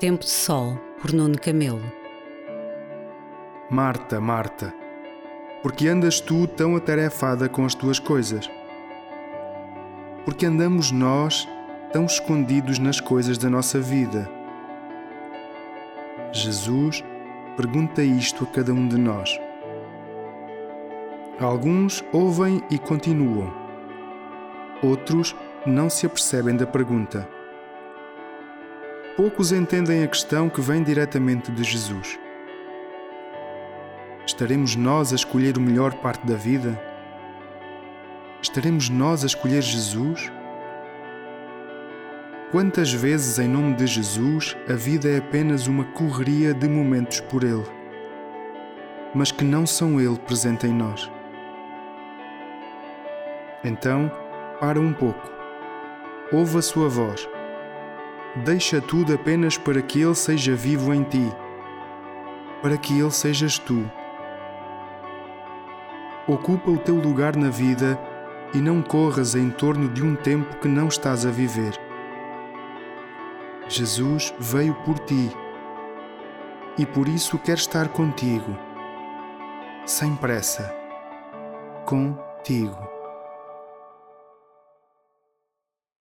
Tempo de Sol, por Nuno Camelo. Marta, Marta, porque andas tu tão atarefada com as tuas coisas? Porque andamos nós tão escondidos nas coisas da nossa vida? Jesus pergunta isto a cada um de nós. Alguns ouvem e continuam, outros não se apercebem da pergunta. Poucos entendem a questão que vem diretamente de Jesus. Estaremos nós a escolher o melhor parte da vida? Estaremos nós a escolher Jesus? Quantas vezes, em nome de Jesus, a vida é apenas uma correria de momentos por Ele, mas que não são Ele presente em nós? Então, para um pouco, ouve a Sua voz Deixa tudo apenas para que Ele seja vivo em ti, para que Ele sejas tu. Ocupa o teu lugar na vida e não corras em torno de um tempo que não estás a viver. Jesus veio por ti e por isso quer estar contigo, sem pressa, contigo.